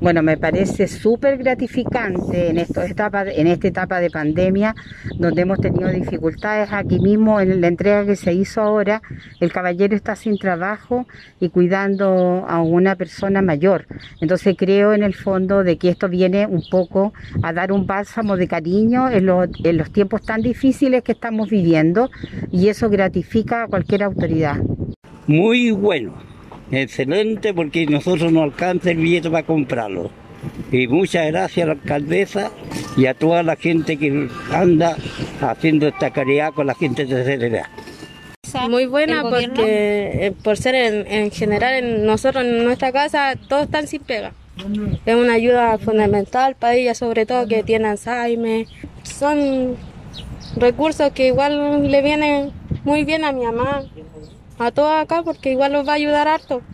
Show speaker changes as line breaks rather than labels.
Bueno, me parece súper gratificante en, esta etapa, de pandemia, donde hemos tenido dificultades. Aquí mismo, en la entrega que se hizo ahora, el caballero está sin trabajo y cuidando a una persona mayor. Entonces creo en el fondo de que esto viene un poco a dar un bálsamo de cariño en los, en los tiempos tan difíciles que estamos viviendo y eso gratifica a cualquier autoridad.
Muy bueno excelente porque nosotros no alcanza el billete para comprarlo. Y muchas gracias a la alcaldesa y a toda la gente que anda haciendo esta caridad con la gente de tercera
Muy buena porque eh, por ser en, general en nosotros en nuestra casa todos están sin pega. Es una ayuda fundamental para ella, sobre todo que tiene Alzheimer. Son recursos que igual le vienen muy bien a mi mamá a todos acá porque igual los va a ayudar harto.